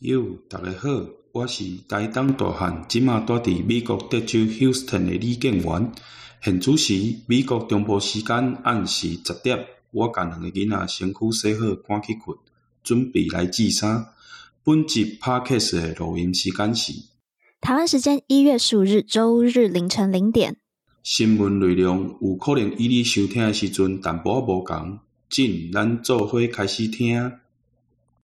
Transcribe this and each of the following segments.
哟，大家好，我是台东大汉，即马住伫美国德州休斯顿的李建元。现主时美国中部时间暗时十点，我甲两个囡仔身躯洗好，赶去困，准备来煮衫。本集 Podcast 的录音时间是台湾时间一月十五日周日凌晨零点。新闻内容有可能与你收听的时阵淡薄仔无同，进咱做伙开始听。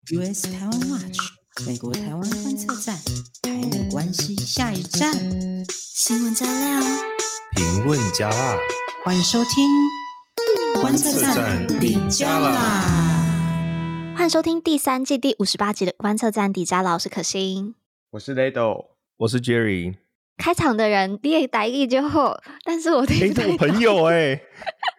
US 台湾 Watch。美国台湾观测站，台美关系下一站。新闻加料，评论加辣，欢迎收听观测站底加啦！欢迎收听第三季第五十八集的观测站底加啦，我是可心，我是雷豆，我是 Jerry。开场的人你也台语就好，但是我听不懂。我朋友哎、欸，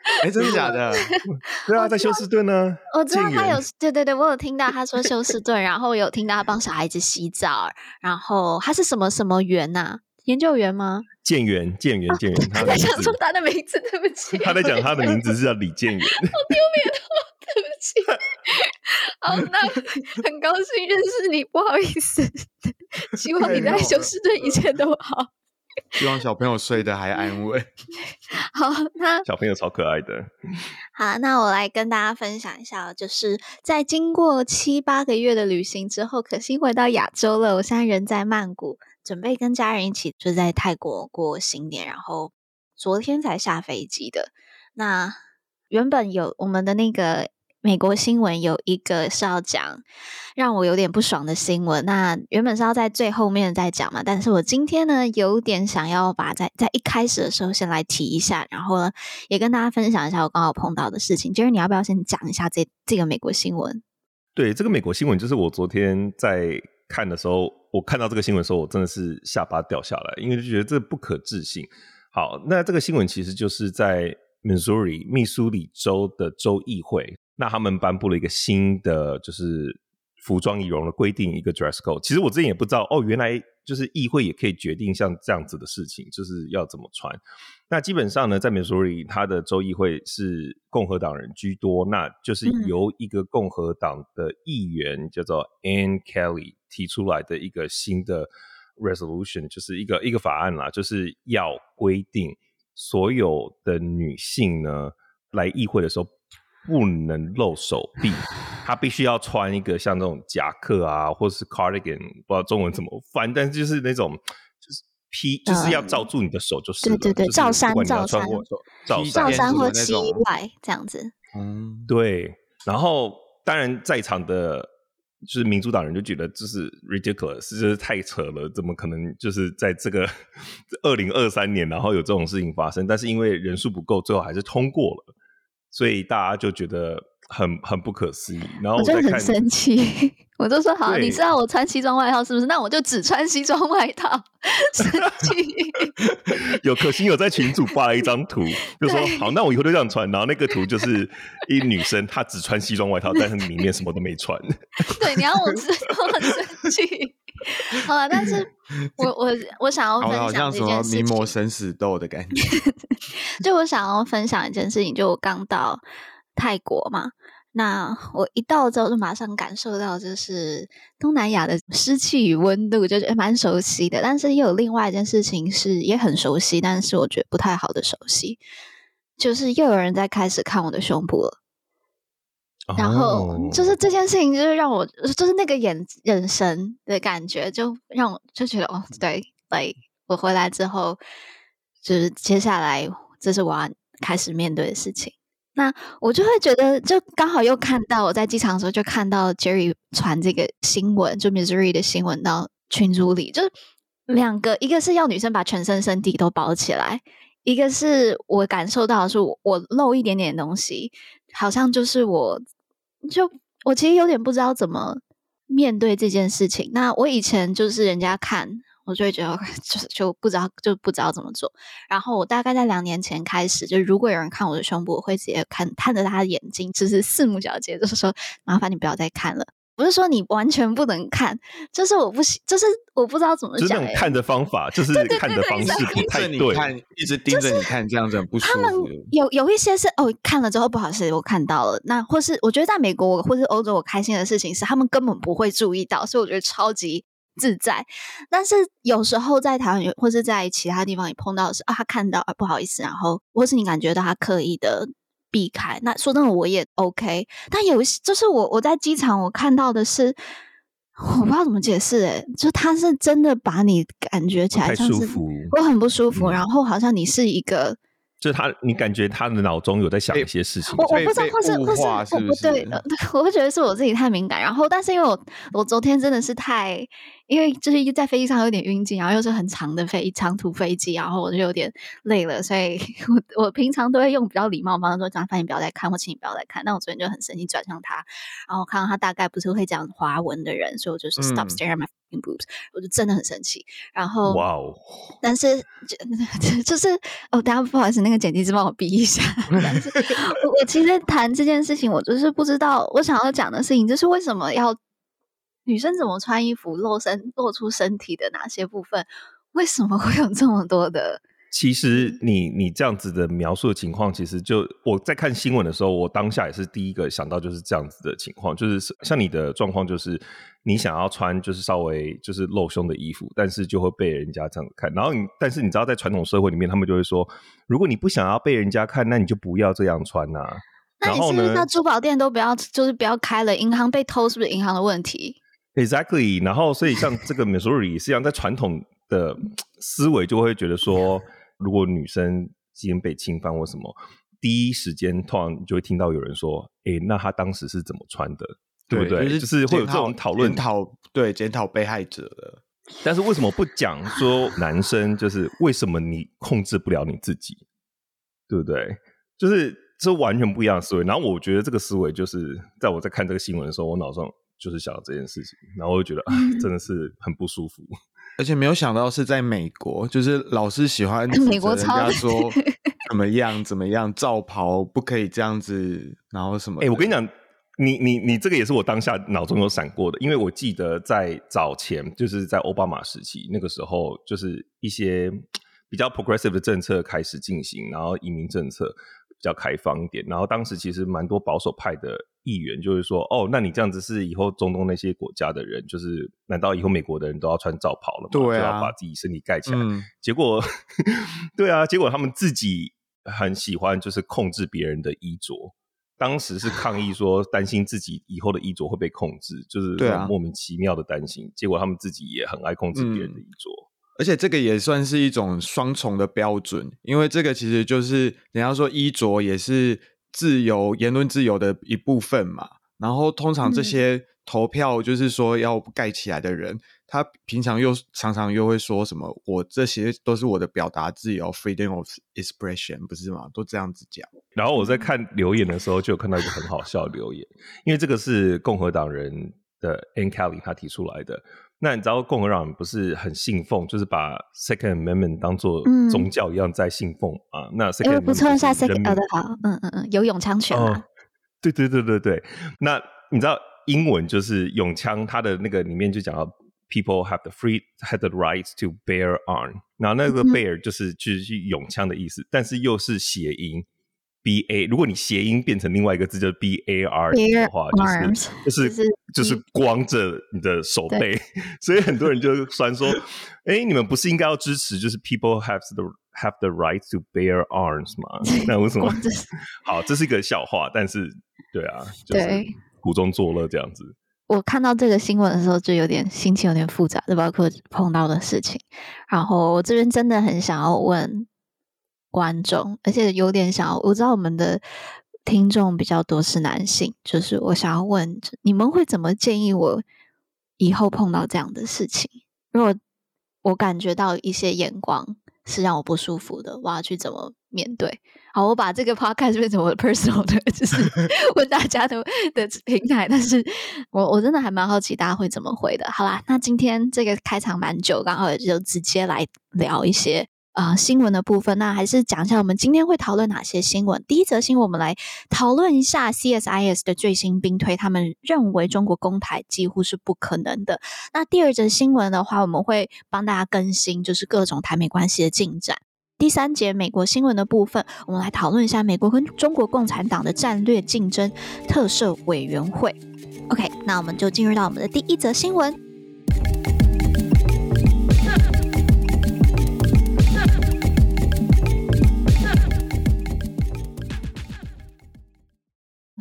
哎、欸，真的假的？对啊，在休斯顿呢。我知道他有，对对对，我有听到他说休斯顿，然后有听到他帮小孩子洗澡，然后他是什么什么员呐、啊？研究员吗？建员，建员，建员。他在讲说他的名字，对不起。他在讲他的名字是叫李建元。好丢脸哦，对不起。好，那很高兴认识你，不好意思。希望你在休斯顿一切都好。希望小朋友睡得还安稳。好，那小朋友超可爱的。好，那我来跟大家分享一下，就是在经过七八个月的旅行之后，可心回到亚洲了。我现在人在曼谷，准备跟家人一起就在泰国过新年，然后昨天才下飞机的。那原本有我们的那个。美国新闻有一个是要讲让我有点不爽的新闻，那原本是要在最后面再讲嘛，但是我今天呢有点想要把在在一开始的时候先来提一下，然后呢也跟大家分享一下我刚好碰到的事情。就是你要不要先讲一下这这个美国新闻？对，这个美国新闻就是我昨天在看的时候，我看到这个新闻的时候，我真的是下巴掉下来，因为就觉得这不可置信。好，那这个新闻其实就是在 Missouri 密苏里州的州议会。那他们颁布了一个新的，就是服装仪容的规定，一个 dress code。其实我之前也不知道，哦，原来就是议会也可以决定像这样子的事情，就是要怎么穿。那基本上呢，在 Missouri，它的州议会是共和党人居多，那就是由一个共和党的议员、嗯、叫做 Ann Kelly 提出来的一个新的 resolution，就是一个一个法案啦，就是要规定所有的女性呢来议会的时候。不能露手臂，她必须要穿一个像那种夹克啊，或者是 cardigan，不知道中文怎么翻，但是就是那种就是披，就是要罩住你的手就是、嗯。对对对，罩衫罩衫，罩衫或膝外这样子。嗯，对。然后当然在场的，就是民主党人就觉得这是 ridiculous，就是太扯了，怎么可能就是在这个 二零二三年，然后有这种事情发生？但是因为人数不够，最后还是通过了。所以大家就觉得很很不可思议，然后我，我就很生气，我就说好，你知道我穿西装外套是不是？那我就只穿西装外套。生气。有可心有在群组发了一张图，就说好，那我以后就这样穿。然后那个图就是一女生，她只穿西装外套，但是里面什么都没穿。对，你要我知道很生气。好了，但是我我我想要分享一件事情，名模生死斗的感觉。就我想要分享一件事情，就我刚到泰国嘛，那我一到之后就马上感受到，就是东南亚的湿气与温度，就觉得蛮熟悉的。但是又有另外一件事情是也很熟悉，但是我觉得不太好的熟悉，就是又有人在开始看我的胸部了。然后就是这件事情，就是让我就是那个眼眼神的感觉，就让我就觉得哦，对，对，我回来之后，就是接下来这是我要开始面对的事情。那我就会觉得，就刚好又看到我在机场的时候，就看到 Jerry 传这个新闻，就 Missouri 的新闻到群组里，就两个，一个是要女生把全身身体都包起来，一个是我感受到的是我，我露一点点东西，好像就是我。就我其实有点不知道怎么面对这件事情。那我以前就是人家看，我就会觉得 就是就不知道就不知道怎么做。然后我大概在两年前开始，就如果有人看我的胸部，我会直接看看着他的眼睛，就是四目交接，就是说麻烦你不要再看了。不是说你完全不能看，就是我不行，就是我不知道怎么讲、欸。就是那种看的方法，就是看的方式不太对。你看，一直盯着你看，这样子很不舒服。他们有有一些是哦，看了之后不好意思，我看到了。那或是我觉得在美国或是欧洲，我开心的事情是他们根本不会注意到，所以我觉得超级自在。但是有时候在台湾或是在其他地方，你碰到的是啊，他看到啊，不好意思，然后或是你感觉到他刻意的。避开。那说真的，我也 OK。但有一些，就是我我在机场，我看到的是，我不知道怎么解释、欸，就他是真的把你感觉起来像是我很不舒服，嗯、然后好像你是一个。就是他，你感觉他的脑中有在想一些事情。我我不知道，或是或是我不对的，我会觉得是我自己太敏感。然后，但是因为我我昨天真的是太，因为就是在飞机上有点晕机，然后又是很长的飞长途飞机，然后我就有点累了，所以 我我平常都会用比较礼貌方式说：“张帆，你不要再看，或请你不要再看。”但我昨天就很生气，转向他，然后看到他大概不是会讲华文的人，所以我就是 stop staring my boobs，我就真的很生气。然后，哇哦！但是就 就是哦，大家不好意思。那个剪辑师帮我逼一下，但是 我我其实谈这件事情，我就是不知道我想要讲的事情，就是为什么要女生怎么穿衣服露身露出身体的哪些部分，为什么会有这么多的？其实你你这样子的描述的情况，其实就我在看新闻的时候，我当下也是第一个想到就是这样子的情况，就是像你的状况，就是你想要穿就是稍微就是露胸的衣服，但是就会被人家这样子看。然后你但是你知道，在传统社会里面，他们就会说，如果你不想要被人家看，那你就不要这样穿呐、啊。那你是不是那珠宝店都不要，就是不要开了？银行被偷是不是银行的问题？Exactly。然后所以像这个 Missouri 是一样在传统的思维就会觉得说。如果女生今天被侵犯或什么，第一时间通常就会听到有人说：“诶、欸，那她当时是怎么穿的？对，对不对？”就是、就是会有这种讨论，讨对检讨被害者的。但是为什么不讲说男生就是为什么你控制不了你自己？对不对？就是这完全不一样的思维。然后我觉得这个思维就是在我在看这个新闻的时候，我脑中就是想到这件事情，然后我就觉得啊，真的是很不舒服。而且没有想到是在美国，就是老是喜欢美国人家说 怎么样怎么样，罩袍不可以这样子，然后什么？哎、欸，我跟你讲，你你你这个也是我当下脑中有闪过的，因为我记得在早前，就是在奥巴马时期那个时候，就是一些比较 progressive 的政策开始进行，然后移民政策比较开放一点，然后当时其实蛮多保守派的。议员就是说，哦，那你这样子是以后中东那些国家的人，就是难道以后美国的人都要穿罩袍了吗？对啊，就要把自己身体盖起来。嗯、结果，对啊，结果他们自己很喜欢就是控制别人的衣着。当时是抗议说，担心自己以后的衣着会被控制，就是莫名其妙的担心。啊、结果他们自己也很爱控制别人的衣着，嗯，而且这个也算是一种双重的标准，因为这个其实就是人家说衣着也是。自由言论自由的一部分嘛，然后通常这些投票就是说要盖起来的人，嗯、他平常又常常又会说什么，我这些都是我的表达自由，freedom of expression，不是吗？都这样子讲。然后我在看留言的时候，就有看到一个很好笑的留言，因为这个是共和党人的 Ann Kelly 他提出来的。那你知道共和党人不是很信奉，就是把 Second Amendment 当做宗教一样在信奉啊？那 Second 充一下 Second 的好，嗯嗯嗯，有永枪权吗、哦？对对对对对。那你知道英文就是永枪，它的那个里面就讲到 People have the free have the right to bear arm，然后那个 bear 就是就是永枪的意思，但是又是谐音。B A，如果你谐音变成另外一个字，就是 B A R 的话，就是就是就是光着你的手背，所以很多人就酸说：“哎，你们不是应该要支持就是 People have the have the right to bear arms 吗？那为什么？好，这是一个笑话，但是对啊，就是苦中作乐这样子。我看到这个新闻的时候，就有点心情有点复杂，就包括碰到的事情。然后我这边真的很想要问。观众，而且有点想要，我知道我们的听众比较多是男性，就是我想要问，你们会怎么建议我以后碰到这样的事情？如果我感觉到一些眼光是让我不舒服的，我要去怎么面对？好，我把这个 podcast 变成我的 personal 的，就是 问大家的的平台，但是我我真的还蛮好奇大家会怎么回的。好啦，那今天这个开场蛮久，刚好也就直接来聊一些。啊、新闻的部分，那还是讲一下我们今天会讨论哪些新闻。第一则新闻，我们来讨论一下 CSIS 的最新兵推，他们认为中国攻台几乎是不可能的。那第二则新闻的话，我们会帮大家更新，就是各种台美关系的进展。第三节美国新闻的部分，我们来讨论一下美国跟中国共产党的战略竞争特设委员会。OK，那我们就进入到我们的第一则新闻。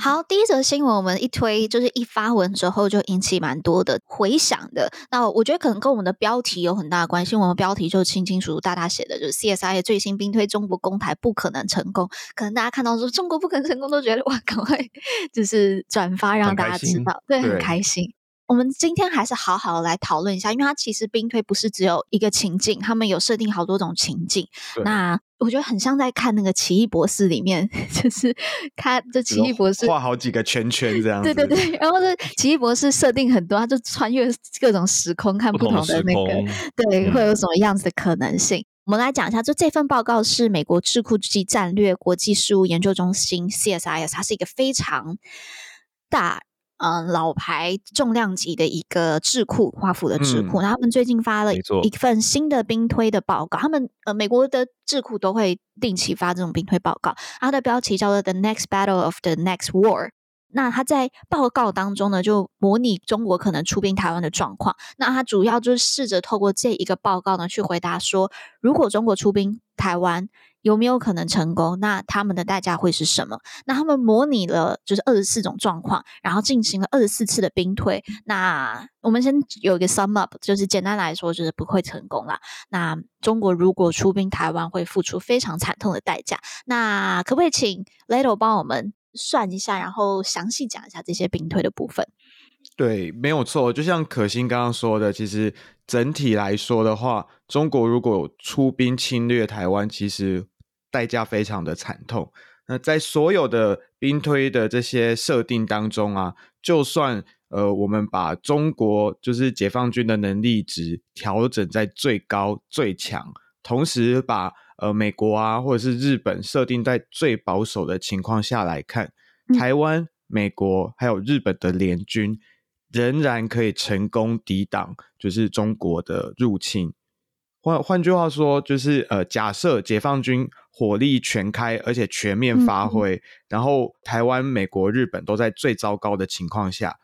好，第一则新闻我们一推就是一发文之后就引起蛮多的回响的。那我觉得可能跟我们的标题有很大的关系。我们标题就清清楚楚、大大写的，就是 CSI 最新兵推中国公台不可能成功。可能大家看到说中国不可能成功，都觉得哇，赶快 就是转发让大家知道，对，很开心。我们今天还是好好的来讨论一下，因为它其实兵推不是只有一个情境，他们有设定好多种情境。那我觉得很像在看那个奇异博士里面，就是看这奇异博士画好几个圈圈这样子。对对对，然后这奇异博士设定很多，他就穿越各种时空，看不同的那个，对，会有什么样子的可能性。嗯、我们来讲一下，就这份报告是美国智库及战略国际事务研究中心 （CSIS），它是一个非常大。嗯，老牌重量级的一个智库，华府的智库，那、嗯、他们最近发了一份新的兵推的报告。他们呃，美国的智库都会定期发这种兵推报告，它的标题叫做《The Next Battle of the Next War》。那他在报告当中呢，就模拟中国可能出兵台湾的状况。那他主要就是试着透过这一个报告呢，去回答说，如果中国出兵台湾，有没有可能成功？那他们的代价会是什么？那他们模拟了就是二十四种状况，然后进行了二十四次的兵推。那我们先有一个 sum up，就是简单来说，就是不会成功啦。那中国如果出兵台湾，会付出非常惨痛的代价。那可不可以请 Leto 帮我们算一下，然后详细讲一下这些兵推的部分？对，没有错。就像可心刚刚说的，其实整体来说的话，中国如果出兵侵略台湾，其实代价非常的惨痛。那在所有的兵推的这些设定当中啊，就算呃我们把中国就是解放军的能力值调整在最高最强，同时把呃美国啊或者是日本设定在最保守的情况下来看，台湾、美国还有日本的联军。仍然可以成功抵挡，就是中国的入侵。换换句话说，就是呃，假设解放军火力全开，而且全面发挥，嗯、然后台湾、美国、日本都在最糟糕的情况下，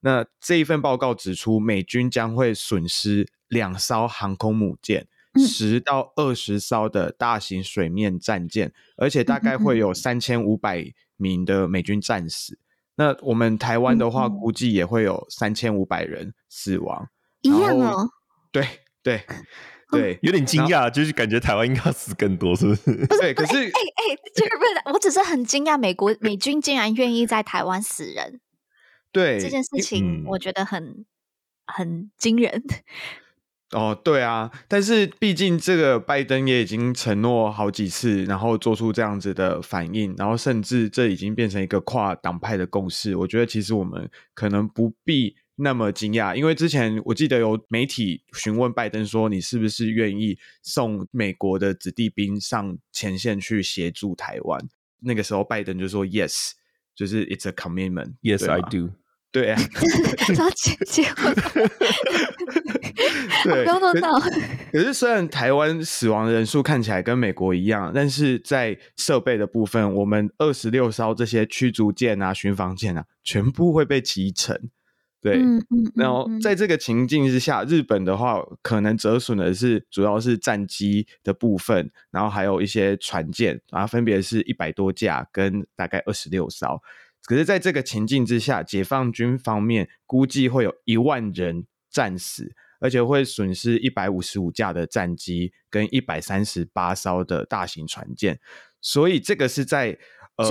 那这一份报告指出，美军将会损失两艘航空母舰、十、嗯、到二十艘的大型水面战舰，而且大概会有三千五百名的美军战死。那我们台湾的话，估计也会有三千五百人死亡，一样哦。对对对，有点惊讶，就是感觉台湾应该要死更多，是不是？不是，对，可是哎哎，就是不是，我只是很惊讶，美国美军竟然愿意在台湾死人，对这件事情，我觉得很很惊人。哦，对啊，但是毕竟这个拜登也已经承诺好几次，然后做出这样子的反应，然后甚至这已经变成一个跨党派的共识。我觉得其实我们可能不必那么惊讶，因为之前我记得有媒体询问拜登说：“你是不是愿意送美国的子弟兵上前线去协助台湾？”那个时候拜登就说：“Yes，就是 It's a commitment。”Yes, I do。对啊，他结结婚，对，不用闹。可是虽然台湾死亡的人数看起来跟美国一样，但是在设备的部分，我们二十六艘这些驱逐舰啊、巡防舰啊，全部会被击沉。对，嗯嗯嗯、然后在这个情境之下，日本的话可能折损的是主要是战机的部分，然后还有一些船舰，然后分别是一百多架跟大概二十六艘。可是，在这个情境之下，解放军方面估计会有一万人战死，而且会损失一百五十五架的战机跟一百三十八艘的大型船舰。所以，这个是在呃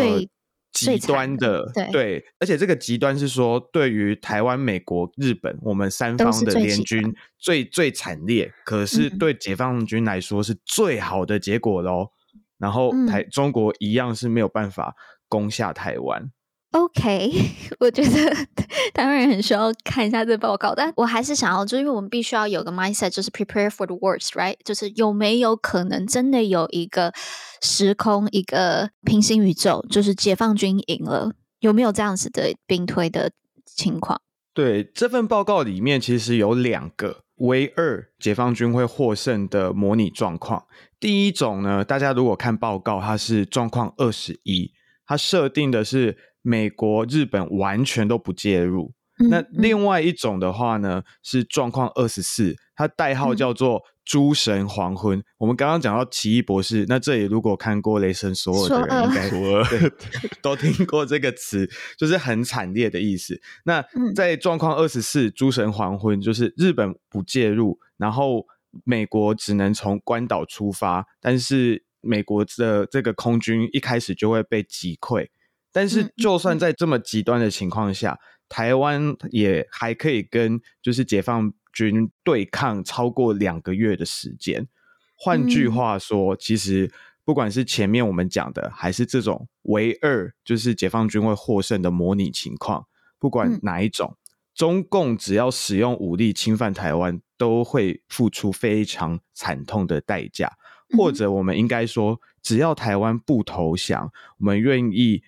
极端的对，对，而且这个极端是说，对于台湾、美国、日本，我们三方的联军最最惨烈，可是对解放军来说是最好的结果喽。然后台中国一样是没有办法攻下台湾。OK，我觉得 台湾人很需要看一下这报告，但我还是想要，就因为我们必须要有个 mindset，就是 prepare for the worst，right？就是有没有可能真的有一个时空、一个平行宇宙，就是解放军赢了，有没有这样子的兵推的情况？对，这份报告里面其实有两个唯二解放军会获胜的模拟状况。第一种呢，大家如果看报告，它是状况二十一，它设定的是。美国、日本完全都不介入。嗯、那另外一种的话呢，是状况二十四，它代号叫做“诸神黄昏”。嗯、我们刚刚讲到奇异博士，那这里如果看过《雷神索尔》的人，应该 对 都听过这个词，就是很惨烈的意思。那在状况二十四，“诸神黄昏”就是日本不介入，然后美国只能从关岛出发，但是美国的这个空军一开始就会被击溃。但是，就算在这么极端的情况下，台湾也还可以跟就是解放军对抗超过两个月的时间。换句话说，嗯、其实不管是前面我们讲的，还是这种唯二就是解放军会获胜的模拟情况，不管哪一种，嗯、中共只要使用武力侵犯台湾，都会付出非常惨痛的代价。或者，我们应该说，只要台湾不投降，我们愿意。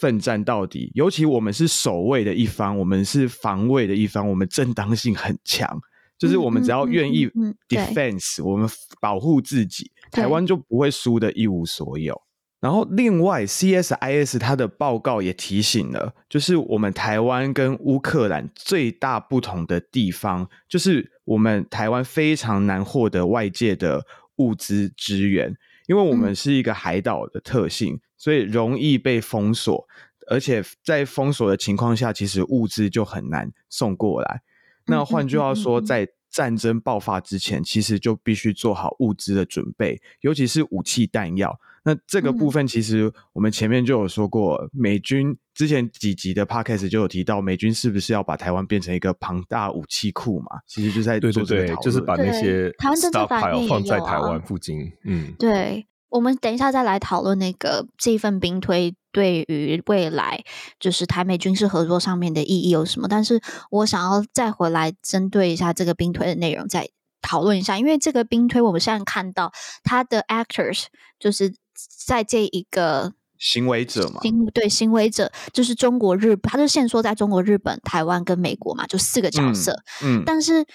奋战到底，尤其我们是守卫的一方，我们是防卫的一方，我们正当性很强，就是我们只要愿意 defense，我们保护自己，台湾就不会输的一无所有。然后，另外 CSIS 它的报告也提醒了，就是我们台湾跟乌克兰最大不同的地方，就是我们台湾非常难获得外界的物资支援。因为我们是一个海岛的特性，嗯、所以容易被封锁，而且在封锁的情况下，其实物资就很难送过来。那换句话说，在战争爆发之前，其实就必须做好物资的准备，尤其是武器弹药。那这个部分，其实我们前面就有说过，美军之前几集的 podcast 就有提到，美军是不是要把台湾变成一个庞大武器库嘛？其实就在做这个讨论，对对对，就是把那些台湾政治法里放在台湾附近。嗯，对，我们等一下再来讨论那个这份兵推对于未来就是台美军事合作上面的意义有什么？但是我想要再回来针对一下这个兵推的内容再讨论一下，因为这个兵推我们现在看到他的 actors 就是。在这一个行为者嘛，行对行为者就是中国、日本，他就限缩在中国、日本、台湾跟美国嘛，就四个角色。嗯，嗯但是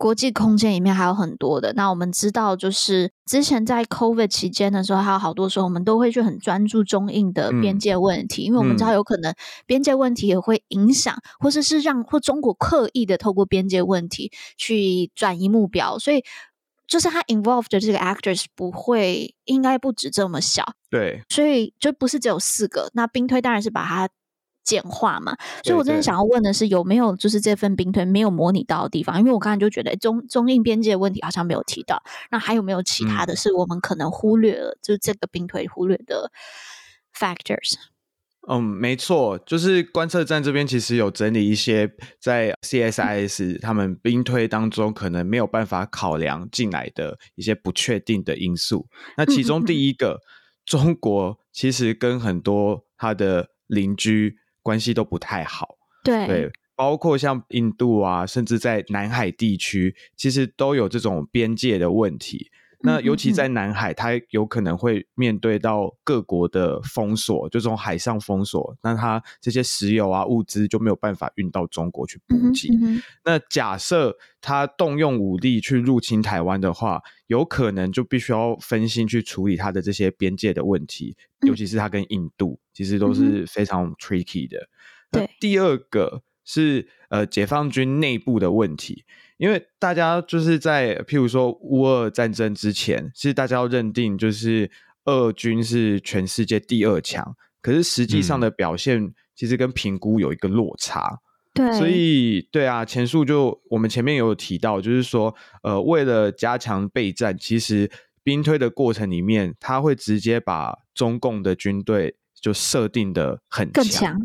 国际空间里面还有很多的。那我们知道，就是之前在 COVID 期间的时候，还有好多时候，我们都会去很专注中印的边界问题，嗯、因为我们知道有可能边界问题也会影响，嗯、或者是让或中国刻意的透过边界问题去转移目标，所以。就是他 involved 的这个 actors 不会，应该不止这么小，对，所以就不是只有四个。那兵推当然是把它简化嘛。所以我真的想要问的是，有没有就是这份兵推没有模拟到的地方？因为我刚才就觉得中中印边界问题好像没有提到。那还有没有其他的是我们可能忽略了？嗯、就是这个兵推忽略的 factors。嗯，没错，就是观测站这边其实有整理一些在 CSIS 他们兵推当中可能没有办法考量进来的一些不确定的因素。那其中第 一个，中国其实跟很多他的邻居关系都不太好，对，对，包括像印度啊，甚至在南海地区，其实都有这种边界的问题。那尤其在南海，它有可能会面对到各国的封锁，就这种海上封锁，那它这些石油啊物资就没有办法运到中国去补给。嗯嗯、那假设它动用武力去入侵台湾的话，有可能就必须要分心去处理它的这些边界的问题，尤其是它跟印度，其实都是非常 tricky 的。对，第二个是呃解放军内部的问题。因为大家就是在譬如说乌俄战争之前，其实大家要认定就是俄军是全世界第二强，可是实际上的表现其实跟评估有一个落差。对，所以对啊，前述就我们前面有提到，就是说呃，为了加强备战，其实兵推的过程里面，他会直接把中共的军队就设定的很强。强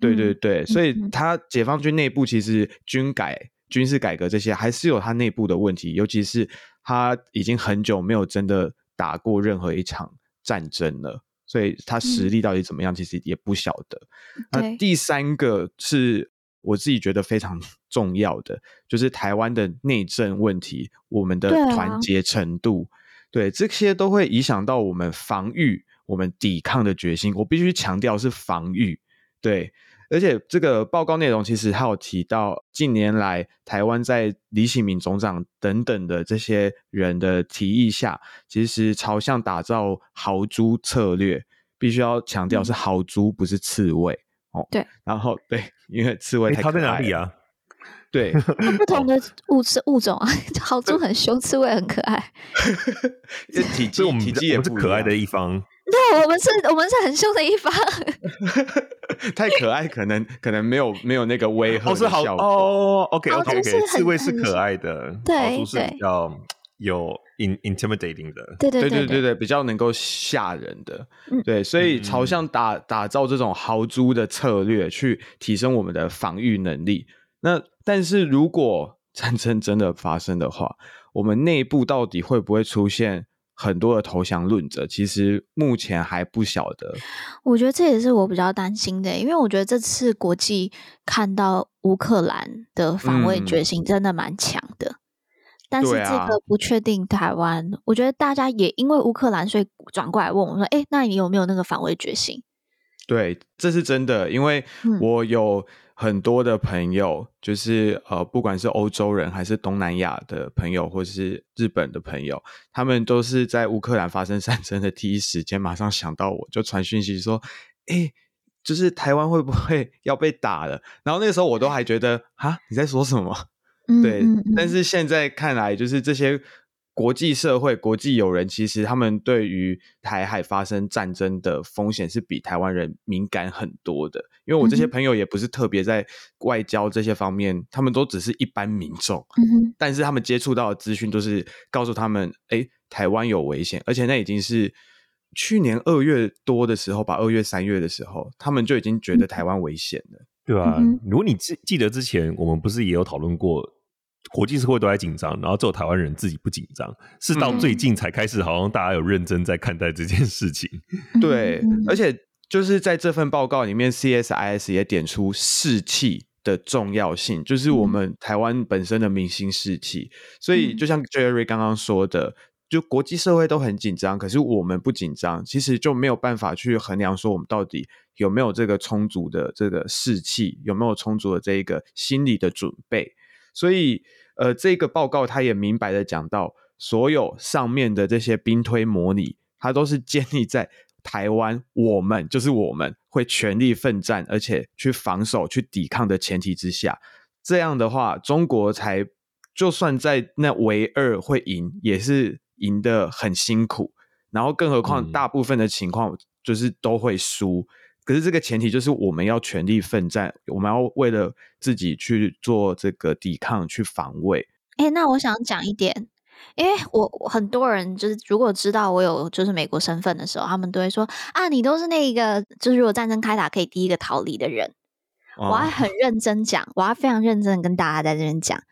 对对对，嗯、所以他解放军内部其实军改。军事改革这些还是有它内部的问题，尤其是他已经很久没有真的打过任何一场战争了。所以他实力到底怎么样，其实也不晓得。嗯、那第三个是我自己觉得非常 重要的，就是台湾的内政问题，我们的团结程度，对，啊、对这些都会影响到我们防御、我们抵抗的决心。我必须强调是防御，对。而且这个报告内容其实还有提到，近年来台湾在李喜明总长等等的这些人的提议下，其实朝向打造豪猪策略，必须要强调是豪猪，不是刺猬哦。对，然后对，因为刺猬。它在哪里啊？对，不同的物质物种啊，豪猪很凶，刺猬很可爱。体积体积也不可爱的一方。对，我们是，我们是很凶的一方。太可爱，可能可能没有没有那个威吓的效果。哦，OK OK OK，刺猬是可爱的，对，豪猪是比较有 in intimidating 的，对对对对对，比较能够吓人的。对，所以朝向打打造这种豪猪的策略，去提升我们的防御能力。那但是如果战争真的发生的话，我们内部到底会不会出现？很多的投降论者，其实目前还不晓得。我觉得这也是我比较担心的，因为我觉得这次国际看到乌克兰的防卫决心真的蛮强的，嗯、但是这个不确定台湾，啊、我觉得大家也因为乌克兰，所以转过来问我说：“哎，那你有没有那个防卫决心？”对，这是真的，因为我有。很多的朋友，就是呃，不管是欧洲人还是东南亚的朋友，或是日本的朋友，他们都是在乌克兰发生战争的第一时间，马上想到我，就传讯息说：“哎，就是台湾会不会要被打了？”然后那个时候我都还觉得啊，你在说什么？对，但是现在看来，就是这些。国际社会、国际友人，其实他们对于台海发生战争的风险是比台湾人敏感很多的。因为我这些朋友也不是特别在外交这些方面，他们都只是一般民众。嗯哼。但是他们接触到的资讯都是告诉他们：哎，台湾有危险。而且那已经是去年二月多的时候吧，二月、三月的时候，他们就已经觉得台湾危险了，对啊？如果你记记得之前，我们不是也有讨论过？国际社会都在紧张，然后只有台湾人自己不紧张，是到最近才开始，好像大家有认真在看待这件事情。对，而且就是在这份报告里面，CSIS 也点出士气的重要性，就是我们台湾本身的明星士气。所以，就像 Jerry 刚刚说的，就国际社会都很紧张，可是我们不紧张，其实就没有办法去衡量说我们到底有没有这个充足的这个士气，有没有充足的这一个心理的准备。所以，呃，这个报告他也明白的讲到，所有上面的这些兵推模拟，它都是建立在台湾我们就是我们会全力奋战，而且去防守、去抵抗的前提之下。这样的话，中国才就算在那唯二会赢，也是赢得很辛苦。然后，更何况大部分的情况就是都会输。嗯可是这个前提就是我们要全力奋战，我们要为了自己去做这个抵抗、去防卫。哎，那我想讲一点，因为我很多人就是如果知道我有就是美国身份的时候，他们都会说啊，你都是那个就是如果战争开打可以第一个逃离的人。哦、我还很认真讲，我还非常认真的跟大家在这边讲，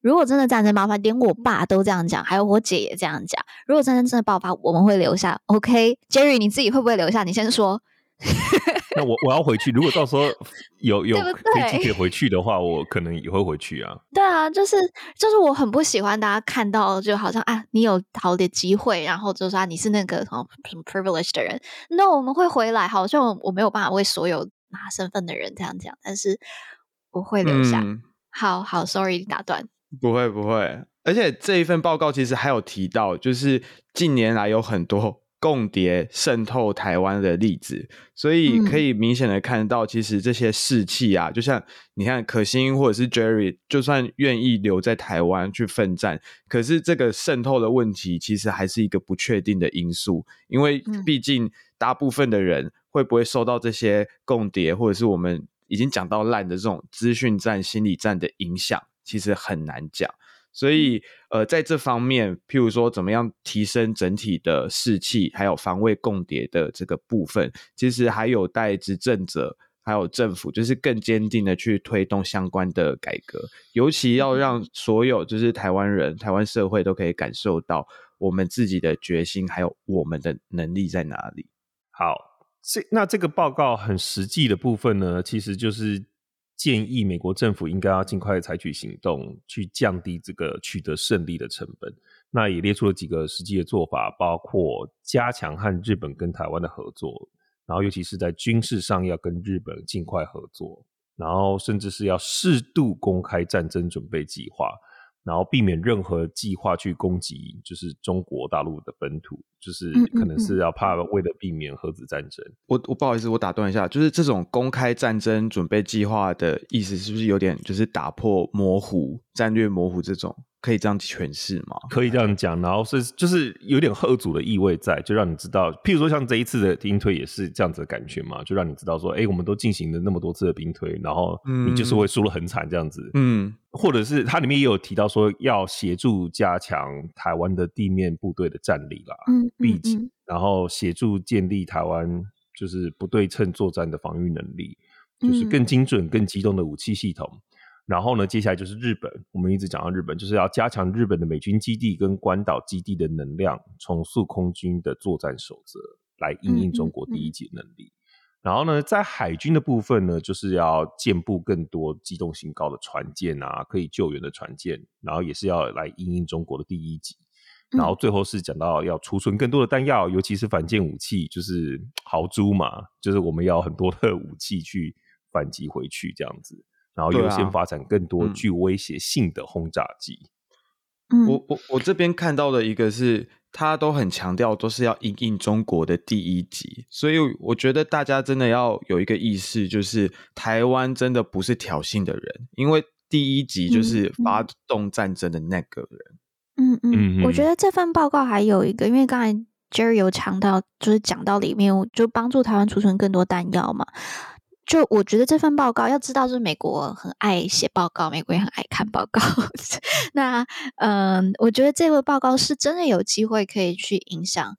如果真的战争爆发，连我爸都这样讲，还有我姐也这样讲，如果战争真的爆发，我们会留下。OK，Jerry，你自己会不会留下？你先说。那我我要回去，如果到时候 有有飞机可以回去的话，我可能也会回去啊。对啊，就是就是我很不喜欢大家看到就好像啊，你有逃的机会，然后就说啊，你是那个什么什么 privilege 的人。那我们会回来，好像我，我没有办法为所有拿身份的人这样讲，但是我会留下。嗯、好好，sorry 打断。不会不会，而且这一份报告其实还有提到，就是近年来有很多。共谍渗透台湾的例子，所以可以明显的看到，其实这些士气啊，嗯、就像你看可心或者是 Jerry，就算愿意留在台湾去奋战，可是这个渗透的问题，其实还是一个不确定的因素，因为毕竟大部分的人会不会受到这些共谍或者是我们已经讲到烂的这种资讯战、心理战的影响，其实很难讲。所以，呃，在这方面，譬如说，怎么样提升整体的士气，还有防卫共谍的这个部分，其实还有待执政者还有政府，就是更坚定的去推动相关的改革，尤其要让所有就是台湾人、台湾社会都可以感受到我们自己的决心，还有我们的能力在哪里。好，这那这个报告很实际的部分呢，其实就是建议美国政府应该要尽快采取行动，去降低这个取得胜利的成本。那也列出了几个实际的做法，包括加强和日本跟台湾的合作，然后尤其是在军事上要跟日本尽快合作，然后甚至是要适度公开战争准备计划。然后避免任何计划去攻击，就是中国大陆的本土，就是可能是要怕为了避免核子战争。嗯嗯嗯、我我不好意思，我打断一下，就是这种公开战争准备计划的意思，是不是有点就是打破模糊、战略模糊这种？可以这样诠释吗？可以这样讲，然后是就是有点吓阻的意味在，就让你知道，譬如说像这一次的兵推也是这样子的感觉嘛，就让你知道说，哎，我们都进行了那么多次的兵推，然后你就是会输了很惨这样子，嗯，或者是它里面也有提到说要协助加强台湾的地面部队的战力啦，嗯，毕竟，然后协助建立台湾就是不对称作战的防御能力，就是更精准、更机动的武器系统。然后呢，接下来就是日本。我们一直讲到日本，就是要加强日本的美军基地跟关岛基地的能量，重塑空军的作战守则，来应应中国第一级能力。嗯嗯嗯。然后呢，在海军的部分呢，就是要建布更多机动性高的船舰啊，可以救援的船舰，然后也是要来应应中国的第一级。然后最后是讲到要储存更多的弹药，尤其是反舰武器，就是豪猪嘛，就是我们要很多的武器去反击回去，这样子。然后优先发展更多具威胁性的轰炸机。嗯，我我我这边看到的一个是，他都很强调都是要因应中国的第一级，所以我觉得大家真的要有一个意识，就是台湾真的不是挑衅的人，因为第一级就是发动战争的那个人。嗯嗯，嗯，我觉得这份报告还有一个，因为刚才 Jerry 有强调，就是讲到里面，就帮助台湾储存更多弹药嘛。就我觉得这份报告要知道，就是美国很爱写报告，美国也很爱看报告。那嗯，我觉得这份报告是真的有机会可以去影响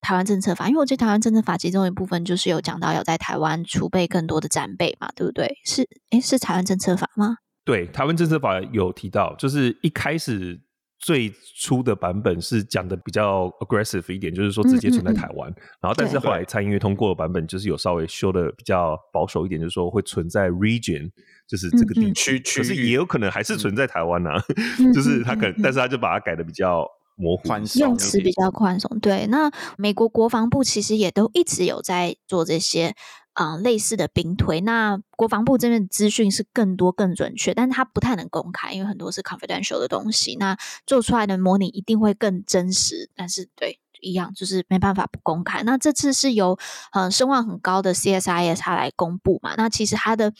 台湾政策法，因为我觉得台湾政策法其中一部分就是有讲到要在台湾储备更多的战备嘛，对不对？是诶，是台湾政策法吗？对，台湾政策法有提到，就是一开始。最初的版本是讲的比较 aggressive 一点，就是说直接存在台湾。嗯嗯嗯，然后，但是后来参议院通过的版本就是有稍微修的比较保守一点，就是说会存在 region，就是这个地区，可是也有可能还是存在台湾呐、啊。嗯、就是他可能，但是他就把它改的比较模糊，宽松，用词比较宽松。对，那美国国防部其实也都一直有在做这些。啊、类似的兵推，那国防部这边资讯是更多、更准确，但是它不太能公开，因为很多是 confidential 的东西。那做出来的模拟一定会更真实，但是对一样就是没办法不公开。那这次是由呃声望很高的 CSIS 它来公布嘛？那其实它的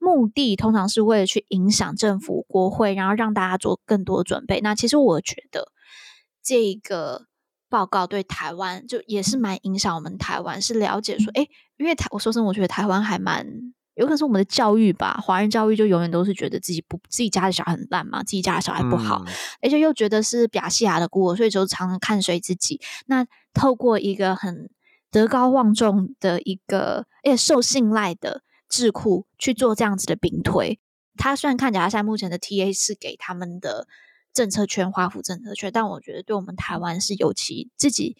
目的通常是为了去影响政府、国会，然后让大家做更多准备。那其实我觉得这个。报告对台湾就也是蛮影响我们台湾，是了解说，哎，因为台我说真的，我觉得台湾还蛮有可能是我们的教育吧，华人教育就永远都是觉得自己不自己家的小孩很烂嘛，自己家的小孩不好，嗯、而且又觉得是亚细亚的孤儿，所以就常常看衰自己。那透过一个很德高望重的一个，而且受信赖的智库去做这样子的兵推，他虽然看起来现在目前的 TA 是给他们的。政策圈，华府政策圈，但我觉得对我们台湾是尤其自己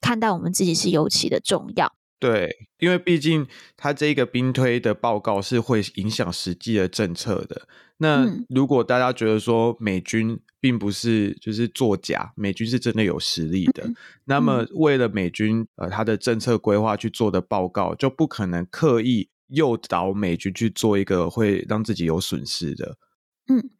看待我们自己是尤其的重要。对，因为毕竟他这个兵推的报告是会影响实际的政策的。那如果大家觉得说美军并不是就是作假，美军是真的有实力的，嗯、那么为了美军呃他的政策规划去做的报告，就不可能刻意诱导美军去做一个会让自己有损失的。嗯。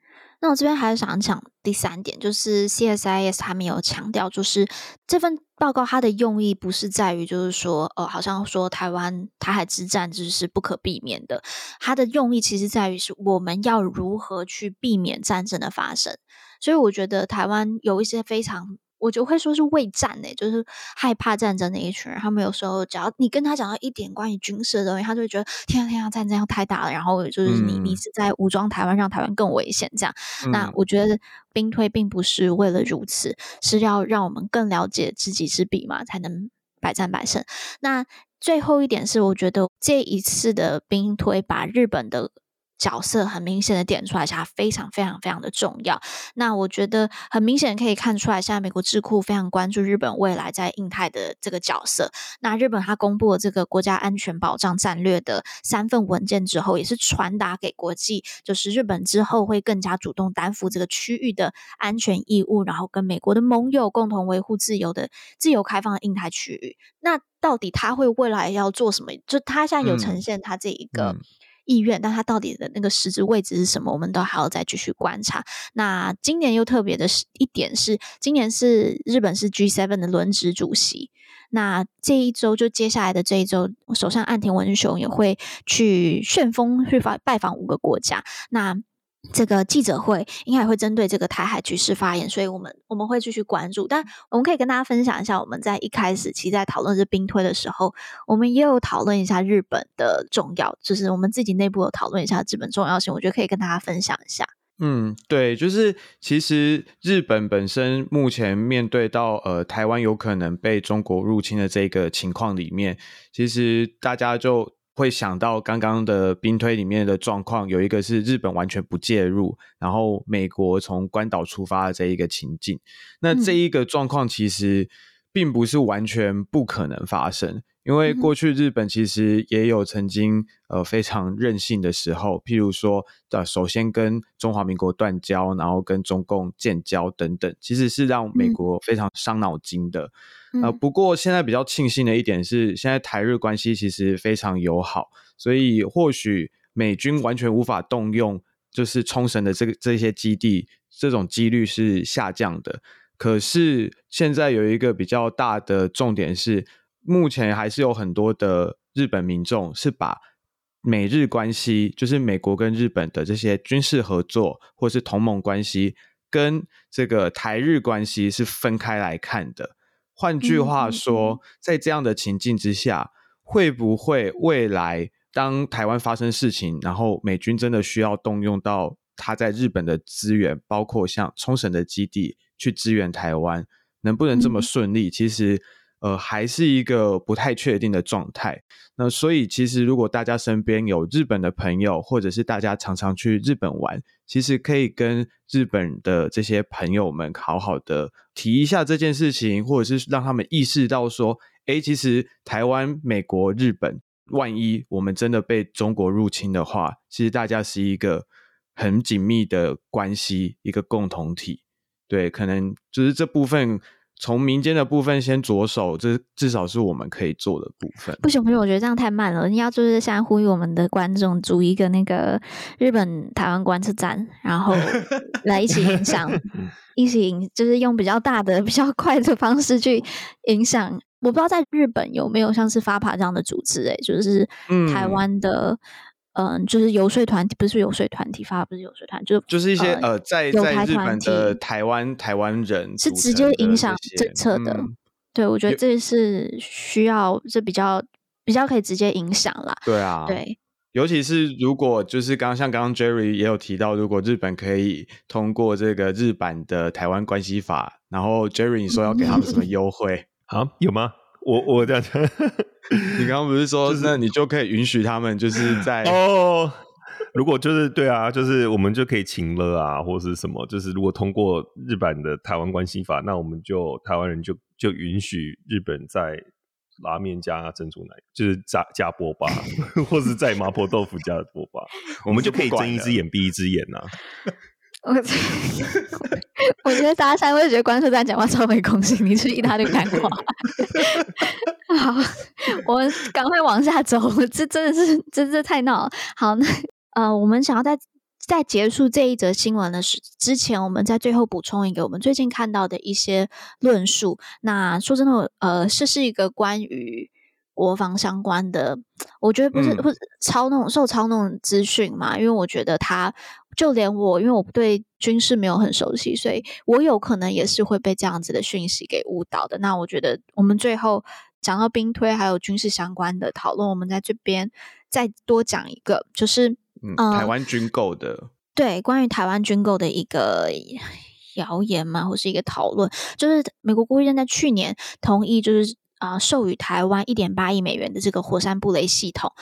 那我这边还是想讲第三点，就是 CSIS 他们有强调，就是这份报告它的用意不是在于，就是说，呃，好像说台湾台海之战就是不可避免的，它的用意其实在于是我们要如何去避免战争的发生。所以我觉得台湾有一些非常。我就会说是畏战呢、欸，就是害怕战争的一群人。他们有时候只要你跟他讲到一点关于军事的东西，他就会觉得天啊天啊，战争要太大了。然后就是你、嗯、你是在武装台湾，让台湾更危险这样。嗯、那我觉得兵推并不是为了如此，是要让我们更了解知己知彼嘛，才能百战百胜。那最后一点是，我觉得这一次的兵推把日本的角色很明显的点出来，它非常非常非常的重要。那我觉得很明显可以看出来，现在美国智库非常关注日本未来在印太的这个角色。那日本它公布了这个国家安全保障战略的三份文件之后，也是传达给国际，就是日本之后会更加主动担负这个区域的安全义务，然后跟美国的盟友共同维护自由的、自由开放的印太区域。那到底他会未来要做什么？就他现在有呈现他这一个。嗯嗯意愿，但它到底的那个实质位置是什么？我们都还要再继续观察。那今年又特别的是一点是，今年是日本是 G7 的轮值主席。那这一周就接下来的这一周，首相岸田文雄也会去旋风去访拜访五个国家。那这个记者会应该也会针对这个台海局势发言，所以我们我们会继续关注。但我们可以跟大家分享一下，我们在一开始其实在讨论这兵推的时候，我们也有讨论一下日本的重要，就是我们自己内部有讨论一下日本重要性。我觉得可以跟大家分享一下。嗯，对，就是其实日本本身目前面对到呃台湾有可能被中国入侵的这个情况里面，其实大家就。会想到刚刚的兵推里面的状况，有一个是日本完全不介入，然后美国从关岛出发的这一个情境。那这一个状况其实并不是完全不可能发生。因为过去日本其实也有曾经呃非常任性的时候，譬如说呃首先跟中华民国断交，然后跟中共建交等等，其实是让美国非常伤脑筋的。呃，不过现在比较庆幸的一点是，现在台日关系其实非常友好，所以或许美军完全无法动用就是冲绳的这个这些基地，这种几率是下降的。可是现在有一个比较大的重点是。目前还是有很多的日本民众是把美日关系，就是美国跟日本的这些军事合作或是同盟关系，跟这个台日关系是分开来看的。换句话说，在这样的情境之下，会不会未来当台湾发生事情，然后美军真的需要动用到他在日本的资源，包括像冲绳的基地去支援台湾，能不能这么顺利？其实。呃，还是一个不太确定的状态。那所以，其实如果大家身边有日本的朋友，或者是大家常常去日本玩，其实可以跟日本的这些朋友们好好的提一下这件事情，或者是让他们意识到说，诶，其实台湾、美国、日本，万一我们真的被中国入侵的话，其实大家是一个很紧密的关系，一个共同体。对，可能就是这部分。从民间的部分先着手，这至少是我们可以做的部分。不行不行，我觉得这样太慢了。你要就是现在呼吁我们的观众组一个那个日本台湾观测站，然后 来一起影响，一起影，就是用比较大的、比较快的方式去影响。我不知道在日本有没有像是 FAPA 这样的组织，哎，就是台湾的。嗯嗯，就是游说团体，不是游说团体发，不是游说团，就就是一些呃，在在日本的台湾台湾人是直接影响政策的。嗯、对，我觉得这是需要，这比较比较可以直接影响啦。对啊，对，尤其是如果就是刚刚像刚刚 Jerry 也有提到，如果日本可以通过这个日版的台湾关系法，然后 Jerry 你说要给他们什么 优惠？好、啊，有吗？我我这样 你刚刚不是说，那你就可以允许他们就是 在哦，如果就是对啊，就是我们就可以请了啊，或者是什么，就是如果通过日版的台湾关系法，那我们就台湾人就就允许日本在拉面加珍珠奶，就是加加波霸，或是在麻婆豆腐加波霸，我们就可以睁一只眼闭一只眼呐、啊。我 我觉得大家现在会觉得观测站讲话超没公信，你是一大堆干话。好，我们赶快往下走，这真的是，这这太闹了。好，那呃，我们想要在在结束这一则新闻的时之前，我们在最后补充一个我们最近看到的一些论述。那说真的，呃，这是一个关于。国防相关的，我觉得不是不是操弄受操弄资讯嘛，因为我觉得他就连我，因为我对军事没有很熟悉，所以我有可能也是会被这样子的讯息给误导的。那我觉得我们最后讲到兵推还有军事相关的讨论，我们在这边再多讲一个，就是嗯，台湾军购的，对，关于台湾军购的一个谣言嘛，或是一个讨论，就是美国国务院在去年同意，就是。啊、呃，授予台湾一点八亿美元的这个火山布雷系统，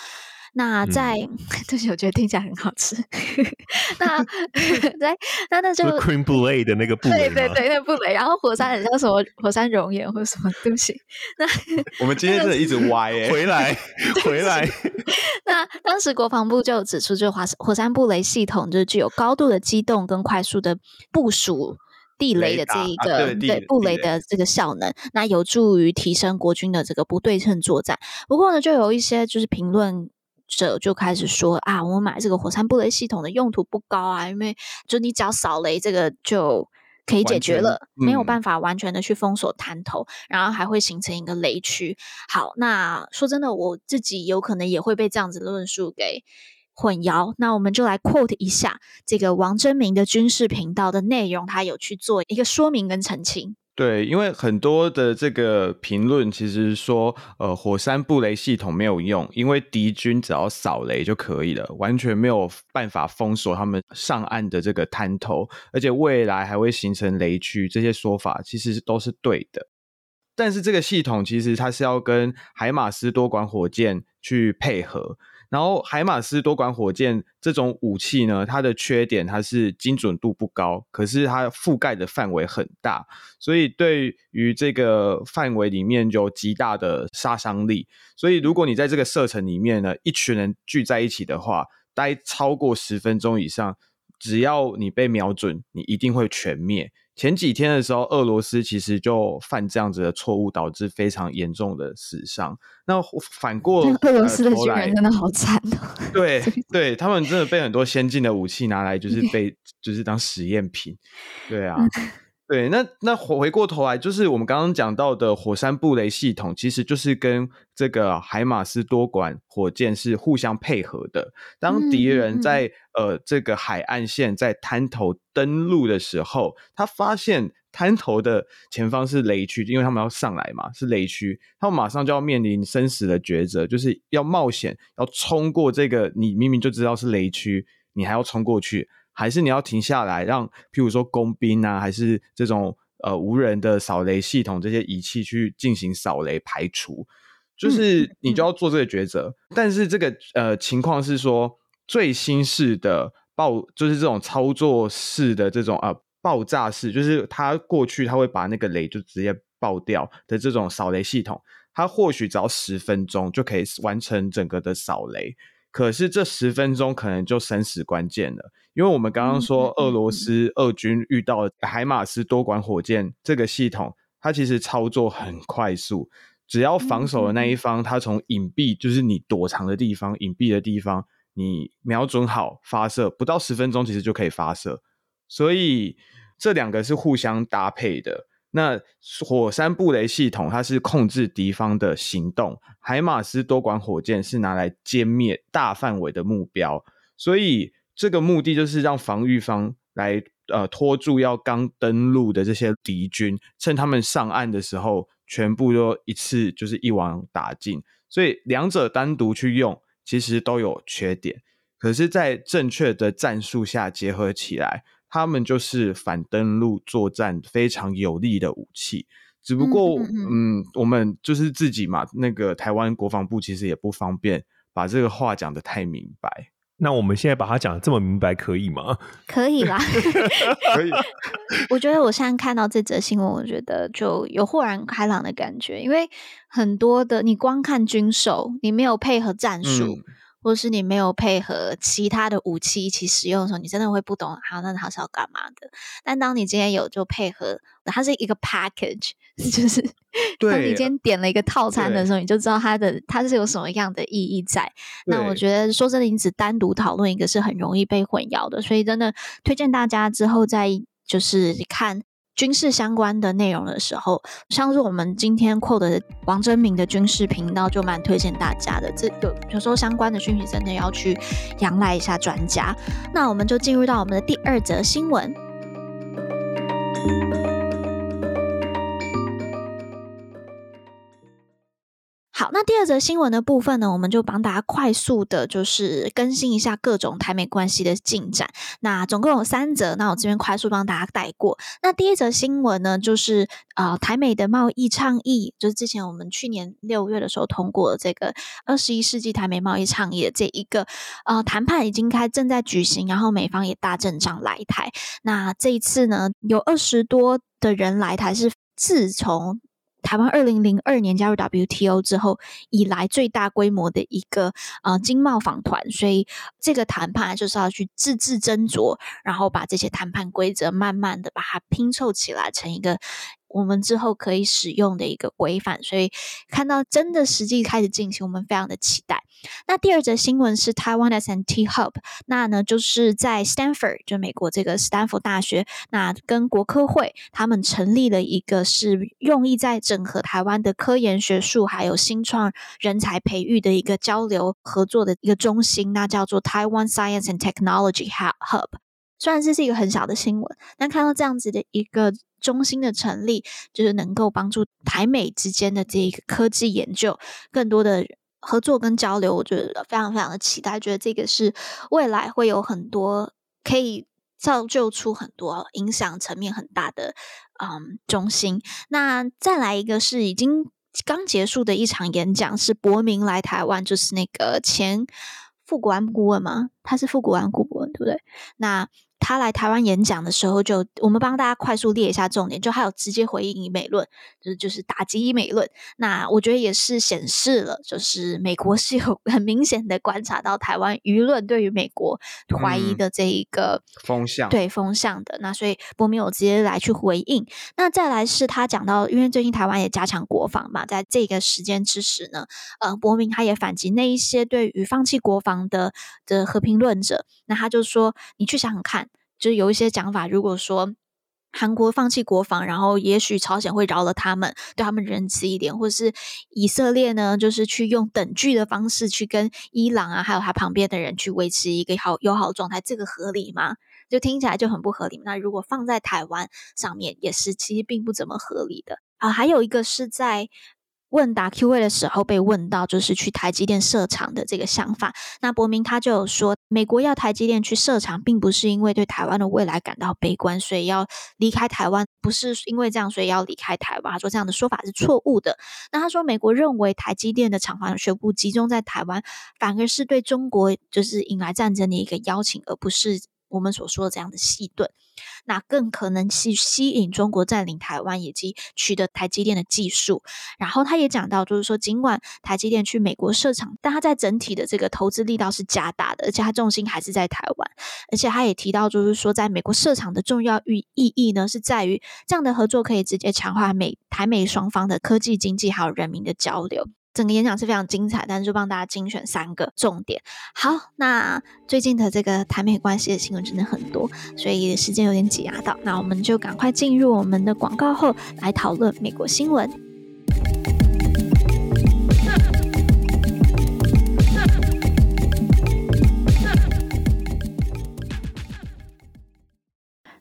那在，对、嗯，我觉得听起来很好吃。那 在那那就 cream brulee 的那个布雷，对对对，那布雷。然后火山很像什么火山熔岩或者什么东西。那我们今天真的一直歪哎、欸，回来回来。那当时国防部就指出，就火火山布雷系统就是具有高度的机动跟快速的部署。地雷的这一个雷对，对布雷的这个效能，那有助于提升国军的这个不对称作战。不过呢，就有一些就是评论者就开始说啊，我们买这个火山布雷系统的用途不高啊，因为就你只要扫雷这个就可以解决了，没有办法完全的去封锁滩头，嗯，然后还会形成一个雷区。好，那说真的，我自己有可能也会被这样子论述给。混淆，那我们就来 quote 一下这个王真明的军事频道的内容，他有去做一个说明跟澄清。对，因为很多的这个评论其实说，呃，火山布雷系统没有用，因为敌军只要扫雷就可以了，完全没有办法封锁他们上岸的这个滩头，而且未来还会形成雷区。这些说法其实都是对的，但是这个系统其实它是要跟海马斯多管火箭去配合。然后海马斯多管火箭这种武器呢，它的缺点它是精准度不高，可是它覆盖的范围很大，所以对于这个范围里面有极大的杀伤力。所以如果你在这个射程里面呢，一群人聚在一起的话，待超过十分钟以上，只要你被瞄准，你一定会全灭。前几天的时候，俄罗斯其实就犯这样子的错误，导致非常严重的死伤。那反过，俄罗斯的军人真的好惨哦。对对，他们真的被很多先进的武器拿来，就是被就是当实验品。对啊。对，那那回过头来，就是我们刚刚讲到的火山布雷系统，其实就是跟这个海马斯多管火箭是互相配合的。当敌人在、嗯、呃这个海岸线在滩头登陆的时候，他发现滩头的前方是雷区，因为他们要上来嘛，是雷区，他们马上就要面临生死的抉择，就是要冒险要冲过这个，你明明就知道是雷区，你还要冲过去。还是你要停下来，让譬如说工兵啊，还是这种呃无人的扫雷系统这些仪器去进行扫雷排除，就是你就要做这个抉择。嗯嗯、但是这个呃情况是说，最新式的爆就是这种操作式的这种呃爆炸式，就是它过去它会把那个雷就直接爆掉的这种扫雷系统，它或许只要十分钟就可以完成整个的扫雷。可是这十分钟可能就生死关键了，因为我们刚刚说俄罗斯俄军遇到海马斯多管火箭这个系统，它其实操作很快速，只要防守的那一方，它从隐蔽，就是你躲藏的地方、隐蔽的地方，你瞄准好发射，不到十分钟其实就可以发射，所以这两个是互相搭配的。那火山布雷系统，它是控制敌方的行动，海马斯多管火箭是拿来歼灭大范围的目标，所以这个目的就是让防御方来呃拖住要刚登陆的这些敌军，趁他们上岸的时候，全部都一次就是一网打尽。所以两者单独去用，其实都有缺点，可是，在正确的战术下结合起来。他们就是反登陆作战非常有利的武器，只不过，嗯，嗯，嗯，嗯，我们就是自己嘛，那个台湾国防部其实也不方便把这个话讲得太明白。那我们现在把它讲的这么明白，可以吗？可以啦，可以。我觉得我现在看到这则新闻，我觉得就有豁然开朗的感觉，因为很多的你光看军售，你没有配合战术。嗯或是你没有配合其他的武器一起使用的时候，你真的会不懂，好，那它是要干嘛的？但当你今天有就配合，它是一个 package，就是当你今天点了一个套餐的时候，你就知道它的它是有什么样的意义在。那我觉得说真的，你只单独讨论一个是很容易被混淆的，所以真的推荐大家之后再就是看。军事相关的内容的时候，像是我们今天 quote 的王真明的军事频道，就蛮推荐大家的。这有有时候相关的讯息真的要去仰赖一下专家。那我们就进入到我们的第二则新闻。好，那第二则新闻的部分呢，我们就帮大家快速的，就是更新一下各种台美关系的进展。那总共有三则，那我这边快速帮大家带过。那第一则新闻呢，就是呃台美的贸易倡议，就是之前我们去年六月的时候通过这个二十一世纪台美贸易倡议的这一个呃谈判已经开正在举行，然后美方也大阵仗来台。那这一次呢，有二十多的人来台，是自从。台湾二零零二年加入 WTO 之后以来最大规模的一个呃经贸访团，所以这个谈判就是要去字字斟酌，然后把这些谈判规则慢慢的把它拼凑起来成一个。我们之后可以使用的一个规范，所以看到真的实际开始进行，我们非常的期待。那第二则新闻是 Taiwan S&T Hub，那呢就是在 Stanford，就美国这个斯坦福大学，那跟国科会他们成立了一个是用意在整合台湾的科研学术还有新创人才培育的一个交流合作的一个中心，那叫做 Taiwan Science and Technology Hub。虽然这是一个很小的新闻，但看到这样子的一个。中心的成立，就是能够帮助台美之间的这一个科技研究更多的合作跟交流，我觉得非常非常的期待，觉得这个是未来会有很多可以造就出很多影响层面很大的嗯中心。那再来一个是已经刚结束的一场演讲，是伯明来台湾，就是那个前副国安顾问嘛，他是副国安顾问对不对？那。他来台湾演讲的时候就，就我们帮大家快速列一下重点，就还有直接回应以美论，就是就是打击以美论。那我觉得也是显示了，就是美国是有 很明显的观察到台湾舆论对于美国怀疑的这一个、嗯、风向，对风向的。那所以伯明有直接来去回应。那再来是他讲到，因为最近台湾也加强国防嘛，在这个时间之时呢，呃，伯明他也反击那一些对于放弃国防的的和平论者。那他就说，你去想想看。就是有一些讲法，如果说韩国放弃国防，然后也许朝鲜会饶了他们，对他们仁慈一点，或者是以色列呢，就是去用等距的方式去跟伊朗啊，还有他旁边的人去维持一个好友好状态，这个合理吗？就听起来就很不合理。那如果放在台湾上面，也是其实并不怎么合理的啊。还有一个是在。问答 Q&A 的时候被问到，就是去台积电设厂的这个想法。那伯明他就有说，美国要台积电去设厂，并不是因为对台湾的未来感到悲观，所以要离开台湾，不是因为这样，所以要离开台湾。他说这样的说法是错误的。那他说，美国认为台积电的厂房全部集中在台湾，反而是对中国就是引来战争的一个邀请，而不是。我们所说的这样的细盾，那更可能是吸引中国占领台湾以及取得台积电的技术。然后他也讲到，就是说，尽管台积电去美国设厂，但他在整体的这个投资力道是加大的，而且他重心还是在台湾。而且他也提到，就是说，在美国设厂的重要意意义呢，是在于这样的合作可以直接强化美台美双方的科技、经济还有人民的交流。整个演讲是非常精彩，但是就帮大家精选三个重点。好，那最近的这个台美关系的新闻真的很多，所以时间有点挤压到，那我们就赶快进入我们的广告后来讨论美国新闻。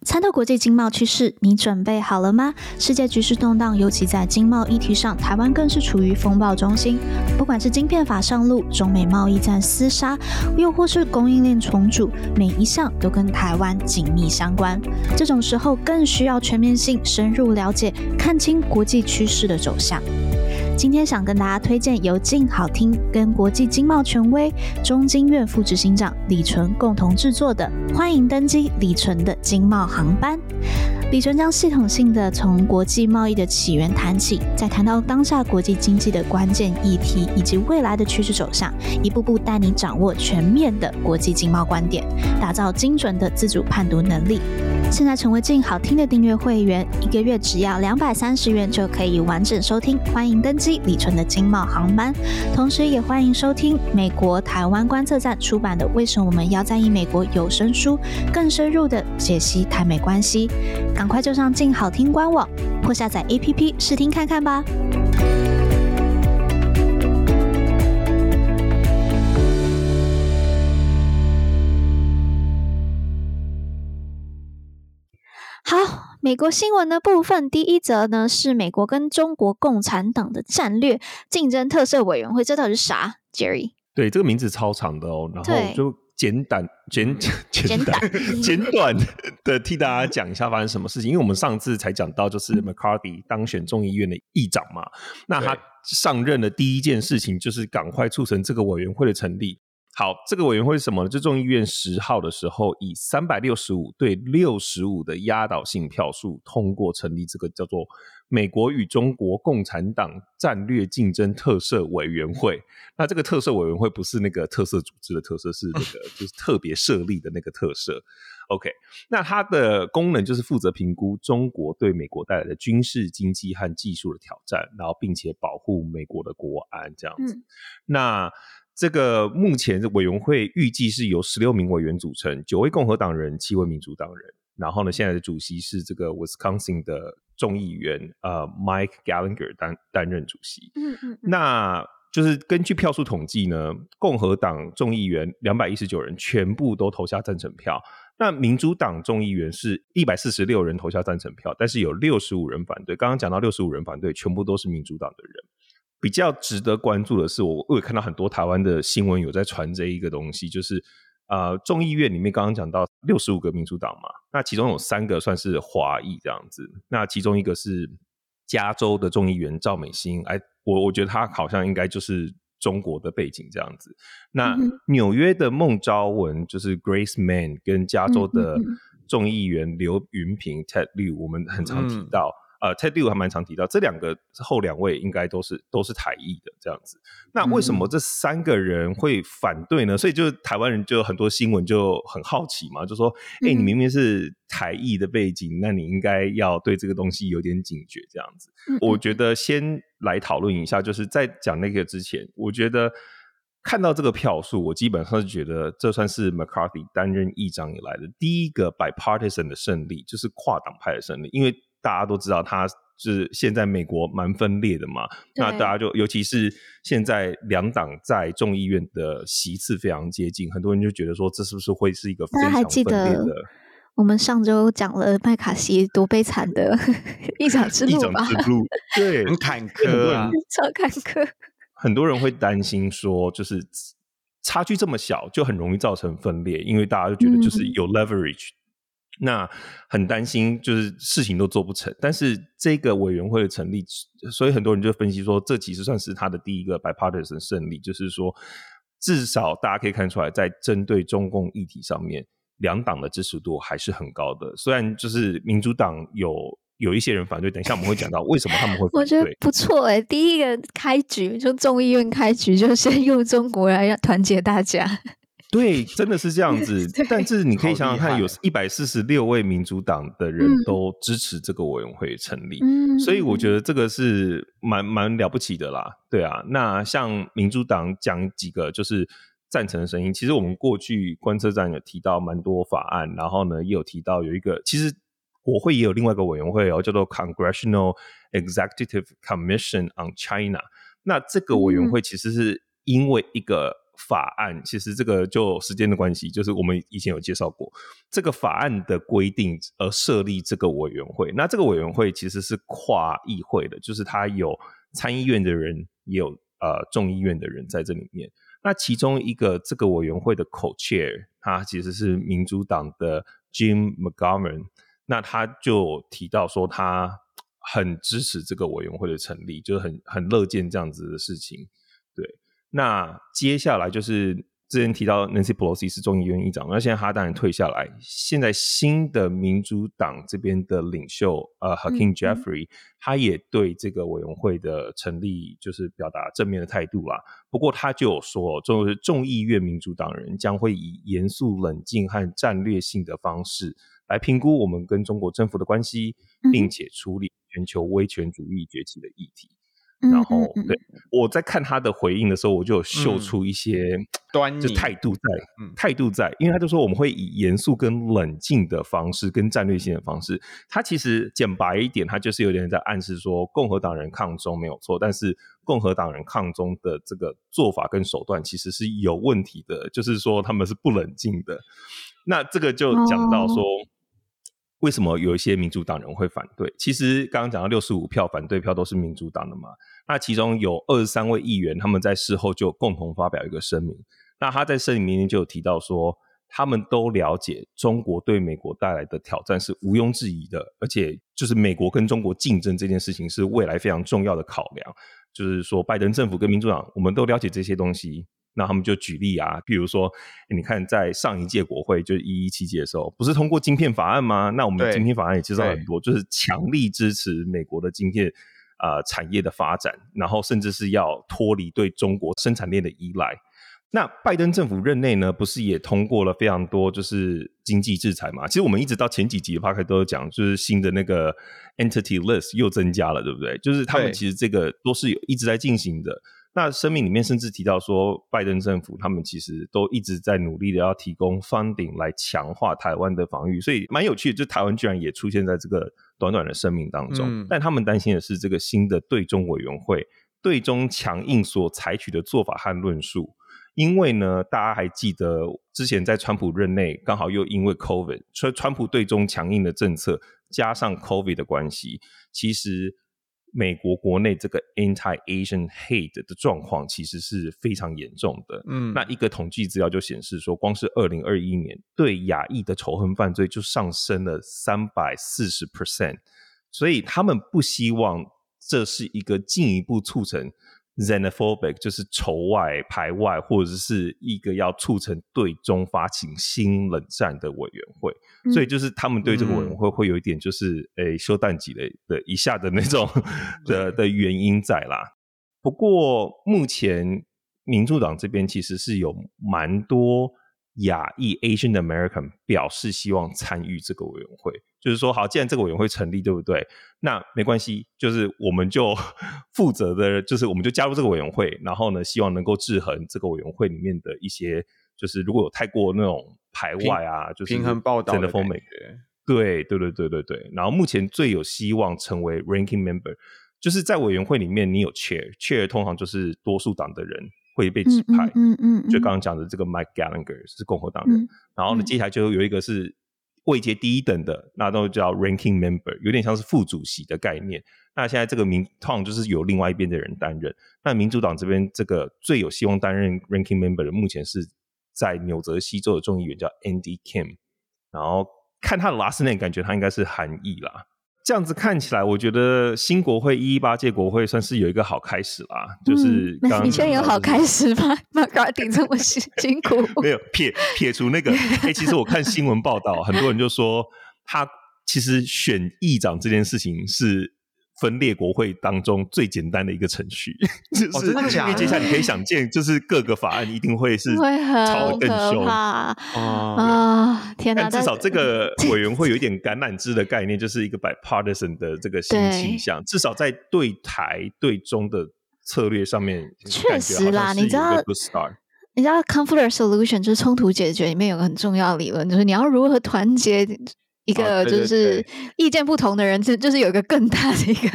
参透国际经贸趋势，你准备好了吗？世界局势动荡，尤其在经贸议题上，台湾更是处于风暴中心。不管是晶片法上路、中美贸易战厮杀，又或是供应链重组，每一项都跟台湾紧密相关。这种时候，更需要全面性、深入了解，看清国际趋势的走向。今天想跟大家推荐由静好听跟国际经贸权威中经院副执行长李淳共同制作的《欢迎登机李淳的经贸航班》。李淳将系统性的从国际贸易的起源谈起，再谈到当下国际经济的关键议题以及未来的趋势走向，一步步带你掌握全面的国际经贸观点，打造精准的自主判读能力。现在成为静好听的订阅会员，一个月只要两百三十元就可以完整收听。欢迎登机李淳的经贸航班，同时也欢迎收听美国台湾观测站出版的《为什么我们要在意美国》有声书，更深入的解析台美关系。赶快就上静好听官网或下载 APP 试听看看吧。美国新闻的部分，第一则呢是美国跟中国共产党的战略竞争特色委员会，这到底是啥？Jerry？对，这个名字超长的哦，然后就简短、简简短、简短 的替大家讲一下发生什么事情。因为我们上次才讲到，就是 McCarthy 当选众议院的议长嘛，那他上任的第一件事情就是赶快促成这个委员会的成立。好，这个委员会是什么呢？就众议院十号的时候，以三百六十五对六十五的压倒性票数通过成立这个叫做美国与中国共产党战略竞争特色委员会。那这个特色委员会不是那个特色组织的特色，是那个 就是特别设立的那个特色。OK，那它的功能就是负责评估中国对美国带来的军事、经济和技术的挑战，然后并且保护美国的国安这样子。嗯、那这个目前的委员会预计是由十六名委员组成，九位共和党人，七位民主党人。然后呢，现在的主席是这个 Wisconsin 的众议员，呃，Mike Gallagher 担担任主席。嗯嗯。那就是根据票数统计呢，共和党众议员两百一十九人全部都投下赞成票，那民主党众议员是一百四十六人投下赞成票，但是有六十五人反对。刚刚讲到六十五人反对，全部都是民主党的人。比较值得关注的是，我我也看到很多台湾的新闻有在传这一个东西，就是呃，众议院里面刚刚讲到六十五个民主党嘛，那其中有三个算是华裔这样子，那其中一个是加州的众议员赵美心，哎，我我觉得他好像应该就是中国的背景这样子。那纽约的孟昭文就是 Grace Mann，跟加州的众议员刘云平 Ted Lieu，我们很常提到。嗯呃，Ted Lieu 还蛮常提到，这两个后两位应该都是都是台裔的这样子。那为什么这三个人会反对呢？嗯、所以就是台湾人就很多新闻就很好奇嘛，就说：哎、你明明是台裔的背景，那你应该要对这个东西有点警觉这样子。嗯、我觉得先来讨论一下，就是在讲那个之前，我觉得看到这个票数，我基本上是觉得这算是 McCarthy 担任议长以来的第一个 bipartisan 的胜利，就是跨党派的胜利，因为。大家都知道，他是现在美国蛮分裂的嘛。那大家就，尤其是现在两党在众议院的席次非常接近，很多人就觉得说，这是不是会是一个非常分裂的？还记得我们上周讲了麦卡锡多悲惨的 一场之路吧？之路对，很坎坷啊，超坎坷。很多人会担心说，就是差距这么小，就很容易造成分裂，因为大家就觉得就是有 leverage。嗯那很担心，就是事情都做不成。但是这个委员会的成立，所以很多人就分析说，这其实算是他的第一个 bipartisan 胜利，就是说，至少大家可以看出来，在针对中共议题上面，两党的支持度还是很高的。虽然就是民主党有有一些人反对，等一下我们会讲到为什么他们会反对。我觉得不错哎、欸，第一个开局就众议院开局就先用中国来要团结大家。对，真的是这样子。但是你可以想想看，有一百四十六位民主党的人都支持这个委员会成立，嗯、所以我觉得这个是蛮蛮了不起的啦。对啊，那像民主党讲几个就是赞成的声音，其实我们过去观测站有提到蛮多法案，然后呢也有提到有一个，其实国会也有另外一个委员会哦，叫做 Congressional Executive Commission on China。那这个委员会其实是因为一个。法案其实这个就时间的关系，就是我们以前有介绍过这个法案的规定而设立这个委员会。那这个委员会其实是跨议会的，就是它有参议院的人，也有呃众议院的人在这里面。那其中一个这个委员会的 co-chair，他其实是民主党的 Jim McGovern，那他就提到说他很支持这个委员会的成立，就是很很乐见这样子的事情，那接下来就是之前提到 Nancy Pelosi 是众议院议长，那现在他当然退下来。现在新的民主党这边的领袖呃 Hakeem Jeffrey，嗯嗯，他也对这个委员会的成立就是表达正面的态度啦。不过他就有说，就是众议院民主党人将会以严肃、冷静和战略性的方式来评估我们跟中国政府的关系，并且处理全球威权主义崛起的议题。然后，嗯嗯嗯对，我在看他的回应的时候，我就有嗅出一些端倪，就态度在，态度在，因为他就说我们会以严肃跟冷静的方式，跟战略性的方式。他其实简白一点，他就是有点在暗示说，共和党人抗中没有错，但是共和党人抗中的这个做法跟手段其实是有问题的，就是说他们是不冷静的。那这个就讲到说。哦为什么有一些民主党人会反对？其实刚刚讲到六十五票反对票都是民主党的嘛，那其中有二十三位议员，他们在事后就共同发表一个声明。那他在声明里面就有提到说，他们都了解中国对美国带来的挑战是毋庸置疑的，而且就是美国跟中国竞争这件事情是未来非常重要的考量。就是说，拜登政府跟民主党，我们都了解这些东西。那他们就举例啊，比如说，你看在上一届国会就是一一七届的时候，不是通过晶片法案吗？那我们的晶片法案也介绍很多，就是强力支持美国的晶片啊、呃、产业的发展，然后甚至是要脱离对中国生产链的依赖。那拜登政府任内呢，不是也通过了非常多就是经济制裁嘛？其实我们一直到前几集的 podcast 都有讲，就是新的那个 entity list 又增加了，对不对？就是他们其实这个都是有一直在进行的。那声明里面甚至提到说，拜登政府他们其实都一直在努力的要提供 funding 来强化台湾的防御，所以蛮有趣的，就台湾居然也出现在这个短短的声明当中。嗯、但他们担心的是这个新的对中委员会对中强硬所采取的做法和论述，因为呢，大家还记得之前在川普任内，刚好又因为 COVID，所以川普对中强硬的政策加上 COVID 的关系，其实。美国国内这个 anti-Asian hate 的状况其实是非常严重的。嗯，那一个统计资料就显示说，光是二零二一年对亚裔的仇恨犯罪就上升了三百四十 percent，所以他们不希望这是一个进一步促成。Xenophobic 就是仇外排外，或者是一个要促成对中发起新冷战的委员会，嗯、所以就是他们对这个委员会会有一点就是诶修弹级的的一下的那种 的的原因在啦。不过目前民主党这边其实是有蛮多。亚裔 Asian American 表示希望参与这个委员会，就是说，好，既然这个委员会成立，对不对？那没关系，就是我们就 负责的，就是我们就加入这个委员会，然后呢，希望能够制衡这个委员会里面的一些，就是如果有太过那种排外啊，就是平衡报道的风美，对对对对对对。然后目前最有希望成为 Ranking Member，就是在委员会里面，你有 Chair，Chair 通常就是多数党的人。会被指派，嗯嗯，嗯，就刚刚讲的这个 Mike Gallagher 是共和党人，嗯、然后呢，接下来就有一个是位阶第一等的，那都叫 Ranking Member，有点像是副主席的概念。那现在这个名 Tom 就是由另外一边的人担任。那民主党这边这个最有希望担任 Ranking Member 的，目前是在纽泽西州的众议员叫 Andy Kim，然后看他的 last name，感觉他应该是韩裔啦。这样子看起来，我觉得新国会一一八届国会算是有一个好开始啦。嗯、就是你确定有好开始吗？马卡丁这么辛辛苦，没有撇撇除那个。哎、欸，其实我看新闻报道，很多人就说他其实选议长这件事情是。分裂国会当中最简单的一个程序，就是因为接下来你可以想见，就是各个法案一定会是吵得更凶啊！啊，天哪！但至少这个 委员会有一点橄榄枝的概念，就是一个 bipartisan 的这个新倾向，至少在对台对中的策略上面，确实啦，你知道，你知道 conflict resolution 就是冲突解决里面有个很重要的理论，就是你要如何团结。一个就是意见不同的人，就就是有一个更大的一个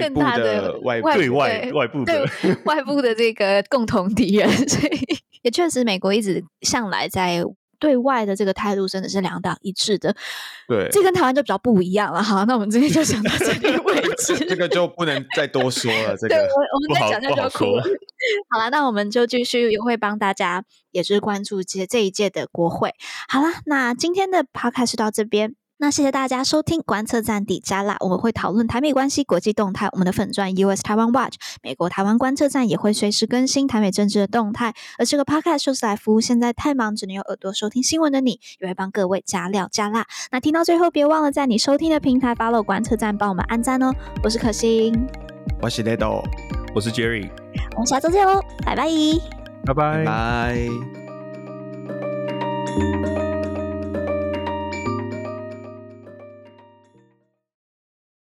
更大的外对外外部的 外部的这个共同敌人，所以 也确实，美国一直向来在对外的这个态度真的是两党一致的。对，这跟台湾就比较不一样了。哈，那我们今天就讲到这里为 止，这个就不能再多说了。这个对我我们再讲下就哭了。好了，那我们就继续也会帮大家，也就是关注这这一届的国会。好了，那今天的 podcast 到这边。那谢谢大家收听观测站底加辣，我们会讨论台美关系、国际动态。我们的粉钻 US Taiwan Watch 美国台湾观测站也会随时更新台美政治的动态。而这个 Podcast 就是来服务现在太忙只能用耳朵收听新闻的你，也会帮各位加料加辣。那听到最后，别忘了在你收听的平台 follow 观测站，帮我们按赞哦。我是可心，我是 Ledo，我是 Jerry，我们下周见喽，拜拜，拜拜拜。